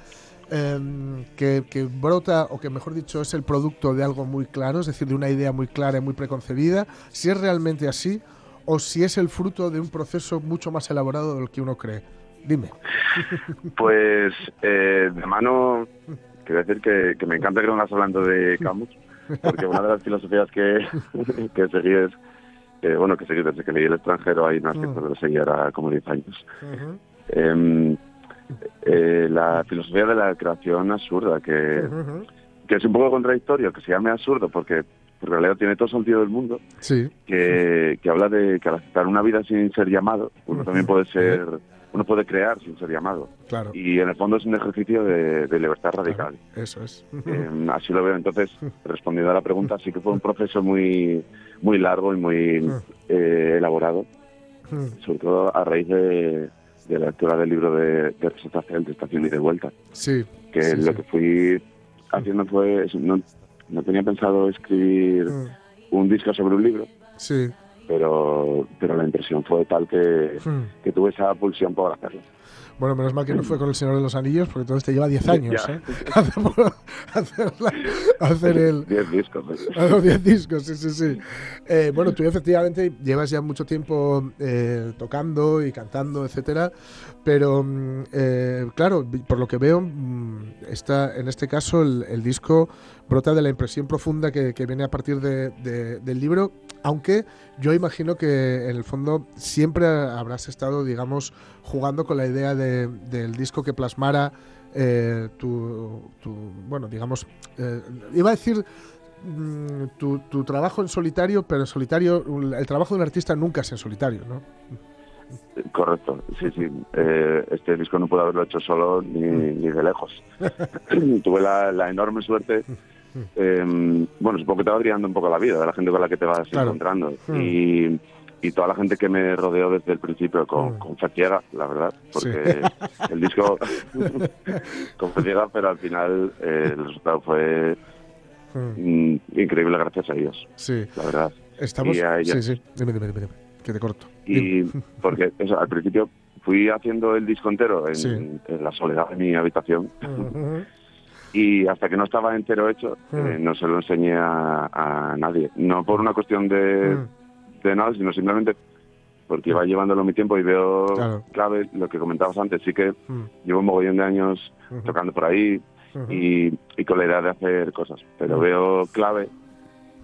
em, que, brota, o que mejor dicho, es el producto de algo muy claro, es decir, de una idea muy clara y muy preconcebida, si es realmente así o si es el fruto de un proceso mucho más elaborado del que uno cree. Dime. Pues eh, de mano quería decir que, que me encanta que no estás hablando de Camus, porque una de las filosofías que, que seguí es, que, bueno, que seguí desde que leí El extranjero, hay una que Mm. lo seguí ahora como 10 años. Eh, la filosofía de la creación absurda, que, que es un poco contradictorio, que se llame absurdo, porque en realidad tiene todo sentido del mundo, Sí, que, que habla de que al aceptar una vida sin ser llamado, uno también puede ser, uno puede crear sin ser llamado. claro. Y en el fondo es un ejercicio de, de libertad radical. Eso es. Eh, así lo veo. Entonces, respondiendo a la pregunta, sí que fue un proceso muy, muy largo y muy eh, elaborado, sobre todo a raíz de, de la lectura del libro de, de de Estación y de Vuelta, Sí, que sí, lo sí. que fui haciendo fue, no, no tenía pensado escribir Mm, un disco sobre un libro, Sí. Pero, pero la impresión fue tal que, Mm. que tuve esa pulsión por hacerlo. Bueno, menos mal que no fue con El Señor de los Anillos, porque entonces te lleva 10 años. ¿eh? Hacer, hacer la- hacer el, Diez discos. ¿eh? A los 10 discos, sí, sí, sí. Eh, bueno, tú efectivamente llevas ya mucho tiempo eh, tocando y cantando, etcétera, pero mm, eh, claro, por lo que veo, mm, está, en este caso el, el disco brota de la impresión profunda que, que viene a partir de- de- del libro, aunque yo imagino que en el fondo siempre habrás estado, digamos, jugando con la idea de- del disco que plasmara eh, tu, tu, bueno, digamos, eh, iba a decir mm, tu, tu trabajo en solitario, pero en solitario, el trabajo de un artista nunca es en solitario, ¿no? Correcto, sí, sí. Eh, este disco no pude haberlo hecho solo ni, ni de lejos. Tuve la, la enorme suerte. Eh, bueno, supongo que te va guiando un poco la vida de la gente con la que te vas Claro. encontrando. Mm. Y, y toda la gente que me rodeó desde el principio con, Mm. con la verdad. Sí. Porque el disco con fe ciega, pero al final eh, el resultado fue Mm, increíble gracias a ellos, Sí, la verdad. estamos... Y a ella- Sí, sí, dime, dime, dime, que te corto. Y porque eso, al principio fui haciendo el disco entero en, Sí. en la soledad de mi habitación y hasta que no estaba entero hecho Mm. eh, no se lo enseñé a, a nadie. No por una cuestión de, mm, de nada, sino simplemente porque iba llevándolo mi tiempo y veo Claro. clave lo que comentabas antes. Sí que llevo un mogollón de años tocando por ahí y, y con la idea de hacer cosas, pero veo clave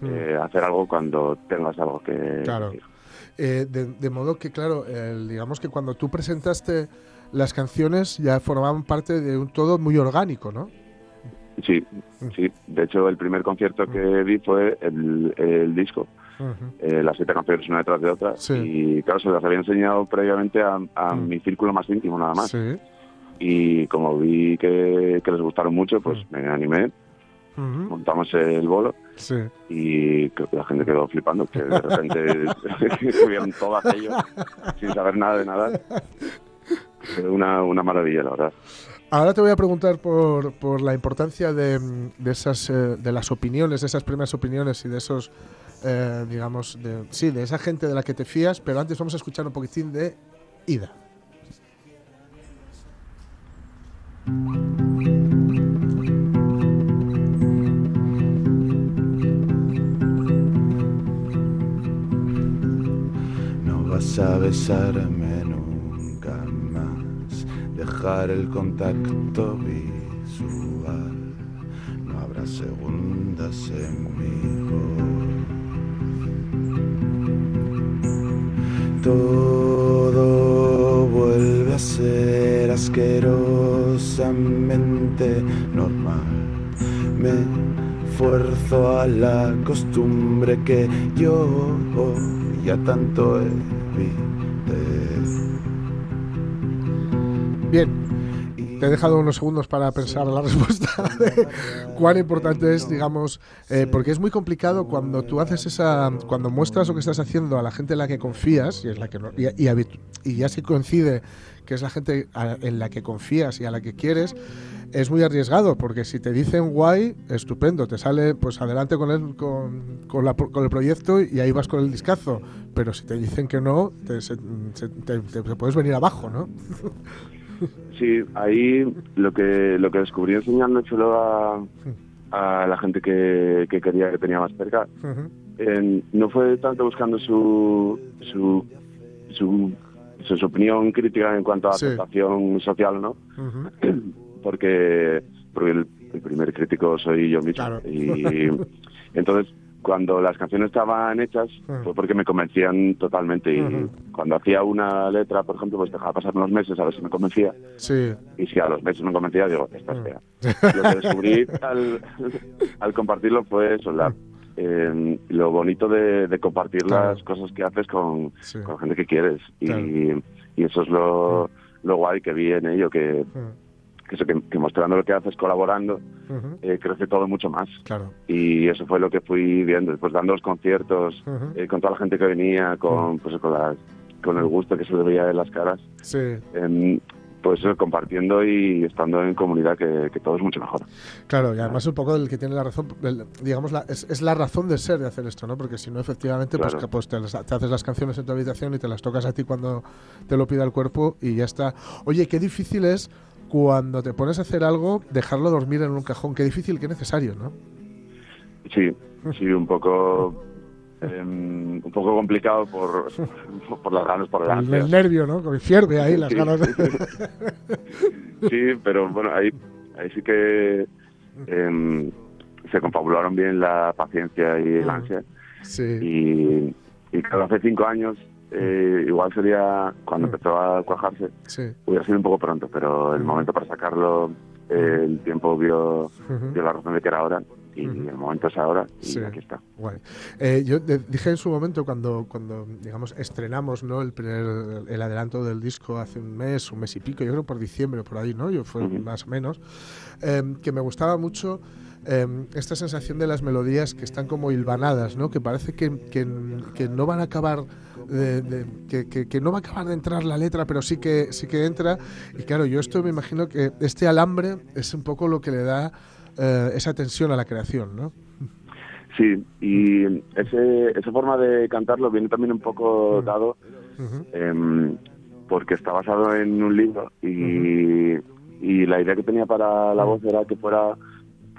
eh, hacer algo cuando tengas algo que Claro. Eh, de, de modo que, claro, digamos que cuando tú presentaste las canciones ya formaban parte de un todo muy orgánico, ¿no? Sí, Mm. sí. De hecho, el primer concierto que di fue el, el disco, eh, las siete canciones una detrás de otra. Sí. Y claro, se las había enseñado previamente a, a Mm. mi círculo más íntimo, nada más. Sí. Y como vi que, que les gustaron mucho, pues Mm. me animé, montamos el bolo Sí. y creo que la gente quedó flipando, que de repente tuvieron todo aquello sin saber nada de nada. Fue una, una maravilla, la verdad. Ahora te voy a preguntar por, por la importancia de, de esas eh, de las opiniones, de esas primeras opiniones y de esos, eh, digamos, de, sí, de esa gente de la que te fías, pero antes vamos a escuchar un poquitín de Ida. No vas a más, el contacto visual. No habrá segundas en mi. Todo vuelve a ser asquerosamente normal. Me esfuerzo a la costumbre que yo ya tanto evité. Bien, te he dejado unos segundos para pensar la respuesta de cuán importante es, digamos, eh, porque es muy complicado cuando tú haces esa, cuando muestras lo que estás haciendo a la gente en la que confías y, es la que no- y, y y ya se coincide que es la gente a- en la que confías y a la que quieres, es muy arriesgado porque si te dicen guay, estupendo, te sale pues adelante con el, con, con la- con el proyecto y ahí vas con el discazo, pero si te dicen que no, te, se- te- te- te puedes venir abajo, ¿no? Sí, ahí lo que lo que descubrí enseñándoselo a, a la gente que, que quería que tenía más cerca, no fue tanto buscando su su, su, su, su opinión crítica en cuanto a Sí. aceptación social, ¿no? Porque, porque el- el primer crítico soy yo mismo. Y entonces, cuando las canciones estaban hechas, Mm. fue porque me convencían totalmente. Y cuando hacía una letra, por ejemplo, pues dejaba pasar unos meses a ver si me convencía. Sí. Y si a los meses me convencía, digo, esta es fea. Lo que descubrí al, al compartirlo fue eso, la, eh, lo bonito de, de compartir Claro. las cosas que haces con, Sí. con gente que quieres. Y, Claro. y eso es lo, lo guay que vi en ello, que. Que, eso, que, que mostrando lo que haces colaborando, Ujú. eh, crece todo mucho más. Claro. Y eso fue lo que fui viendo. Después dando los conciertos, Ujú. eh, con toda la gente que venía, con, pues, con, las- con el gusto que se le veía en las caras. Sí. em, pues compartiendo y estando en comunidad, que, que todo es mucho mejor. Claro, y además un poco el que tiene la razón, el- digamos, la, es, es la razón de ser de hacer esto, ¿no? Porque si no, efectivamente, pues, Claro. que, pues te, las- te haces las canciones en tu habitación y te las tocas a ti cuando te lo pida el cuerpo y ya está. Oye, qué difícil es cuando te pones a hacer algo, dejarlo dormir en un cajón. Qué difícil, qué necesario, ¿no? Sí, sí, un poco em, un poco complicado por, por las ganas, por el El, el nervio, ¿no? Como pierde ahí las Sí. ganas. Sí, pero bueno, ahí, ahí sí que em, se confabularon bien la paciencia y el ansia. Sí. Y, y claro, hace cinco años, eh, igual sería cuando empezó a cuajarse, Sí. hubiera sido un poco pronto, pero el momento para sacarlo, eh, el tiempo vio, dio la razón de que era ahora y el momento es ahora y Sí. aquí está. Guay. Eh, yo dije en su momento cuando, cuando digamos, estrenamos ¿no? el, primer, el adelanto del disco hace un mes, un mes y pico, yo creo por diciembre, por ahí, ¿no? Yo fue Ujú. más o menos, eh, que me gustaba mucho eh, esta sensación de las melodías que están como hilvanadas, ¿no? Que parece que, que, que no van a acabar de- de- que- que no va a acabar de entrar la letra, pero sí que sí que entra. Y claro, yo esto me imagino que este alambre es un poco lo que le da eh, esa tensión a la creación, ¿no? Sí, y ese, esa forma de cantarlo viene también un poco dado em, porque está basado en un libro y, y la idea que tenía para la voz era que fuera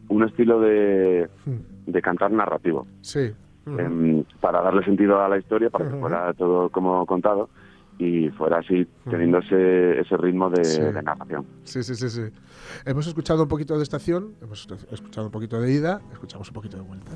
un estilo de, de cantar narrativo, Sí. Em, para darle sentido a la historia, para que fuera todo como contado y fuera así, teniendo ese, ese ritmo de, Sí. de narración. Sí, sí, sí, sí. Hemos escuchado un poquito de estación, hemos escuchado un poquito de ida, escuchamos un poquito de vuelta.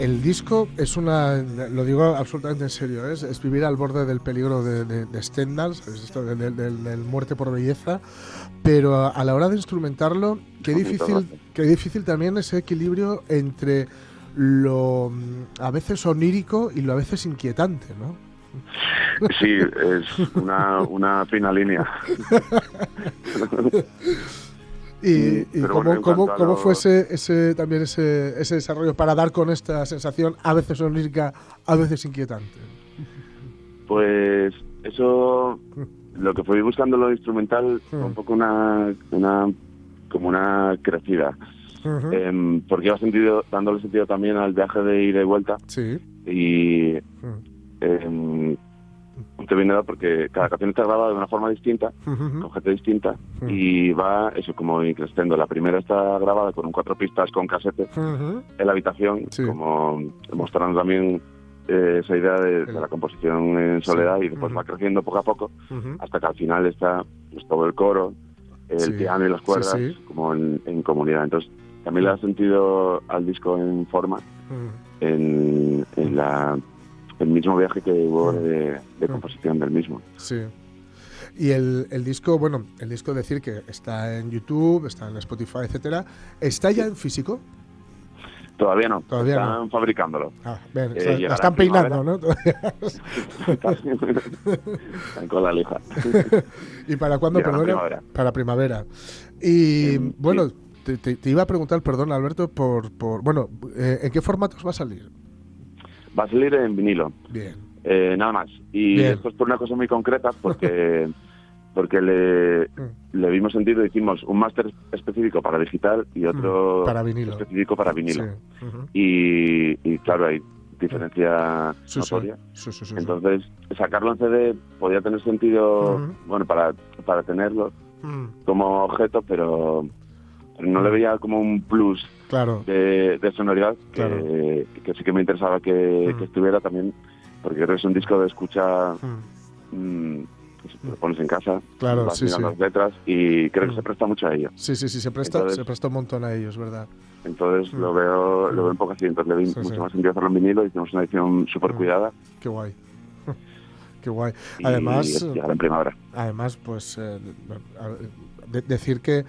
El, disco es una, lo digo absolutamente en serio, ¿eh? es, es vivir al borde del peligro de, de, de Stendhal, esto del, del- del- del muerte por belleza, pero a, a la hora de instrumentarlo, qué difícil, gracias. qué difícil también ese equilibrio entre lo a veces onírico y lo a veces inquietante, ¿no? Sí, es una, una fina línea. Y, Mm, y cómo, bueno, en cómo- cómo fue ese, ese, también ese, ese desarrollo para dar con esta sensación a veces onírica, a veces inquietante. Pues eso, lo que fui buscando lo instrumental fue un poco una, una como una crecida. Em, porque iba sentido, dándole sentido también al viaje de ida y vuelta Sí. y te viene dado porque cada canción está grabada de una forma distinta, Ujú. con gente distinta Mm. y va eso como increciendo. La primera está grabada con un cuatro pistas con casete Ujú. en la habitación, Sí. como mostrando también eh, esa idea de, de la composición en soledad y después va creciendo poco a poco hasta que al final está pues, todo el coro el Sí, piano y las sí, cuerdas sí. como en, en comunidad. Entonces, también le ha sentido al disco en forma en, en la, el mismo viaje que hubo Mm. de, de Mm. composición del mismo. Sí. Y el, el disco, bueno, el disco decir que está en YouTube, está en Spotify, etcétera. ¿Está ya en físico? Todavía no, Todavía están no. fabricándolo. Ah, bien, Eh, la están peinando, ¿no? Están con la lija. ¿Y para cuándo, primavera. Para primavera. Y Em, bueno, sí. te, te- te iba a preguntar, perdón, Alberto, por, por bueno, eh, ¿en qué formatos va a salir? Va a salir en vinilo. Bien. Eh, nada más. Y Bien. esto es por una cosa muy concreta, porque porque le, Mm. le vimos sentido, hicimos un máster específico para digital y otro Mm, para vinilo. específico para vinilo. Sí. Y, y claro, hay diferencia Sí, notoria. Entonces, sacarlo en CD podía tener sentido, bueno, para, para tenerlo Mm, como objeto, pero no le veía como un plus claro. de, de sonoridad que, Claro. que sí que me interesaba que, Mm. que estuviera también, porque creo que es un disco de escucha Mm, mm, que lo pones en casa, Claro, vas sí, mirando sí. las letras y creo que se presta mucho a ello. Sí, sí, sí, se presta, Entonces- se presta un montón a ellos, ¿verdad? Entonces Mm. lo veo lo veo un poco así, entonces le vi Sí, mucho más sentido hacerlo en vinilo, hicimos una edición súper cuidada Qué guay. Qué guay. y Además, en primavera. Además, pues eh, de- decir que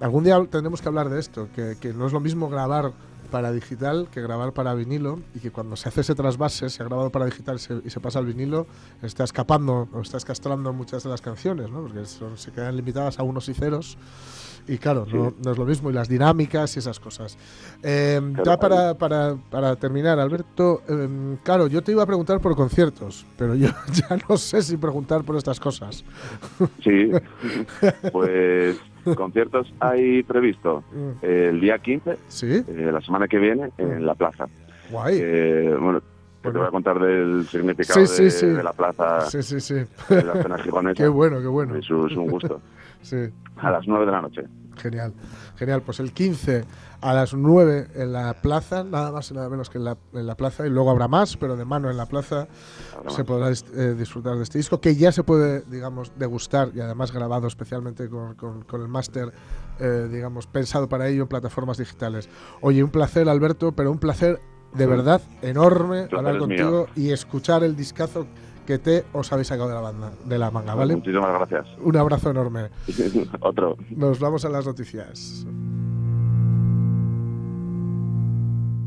algún día tendremos que hablar de esto, que, que no es lo mismo grabar para digital que grabar para vinilo y que cuando se hace ese trasvase, se ha grabado para digital se- y se pasa al vinilo, está escapando o está escastrando muchas de las canciones, ¿no? porque son- se quedan limitadas a unos y ceros. Y claro, no, no es lo mismo, y las dinámicas y esas cosas. Eh, Claro, ya para, para, para terminar, Alberto, eh, claro, yo te iba a preguntar por conciertos, pero yo ya no sé si preguntar por estas cosas. Sí, pues conciertos hay previsto Mm. el día 15, Sí, eh, la semana que viene, en la plaza. guay. Eh, bueno, te voy a contar del significado Sí, sí, de, sí. de la plaza Sí, sí, sí. de la cena gironesa. Qué bueno, qué bueno. Es un, es un gusto. Sí, A las 9 de la noche. genial. Genial. Pues el 15 a las 9 en la plaza, nada más y nada menos que en la, en la plaza, y luego habrá más, pero de mano en la plaza Habrá se podrá eh, disfrutar de este disco, que ya se puede, digamos, degustar y además grabado especialmente con, con- con el máster, eh, digamos, pensado para ello en plataformas digitales. Oye, un placer, Alberto, pero un placer de verdad enorme hablar contigo y escuchar el discazo que te os habéis sacado de la banda, de la manga, ¿vale? Muchísimas gracias. Un abrazo enorme. Otro. Nos vamos a las noticias.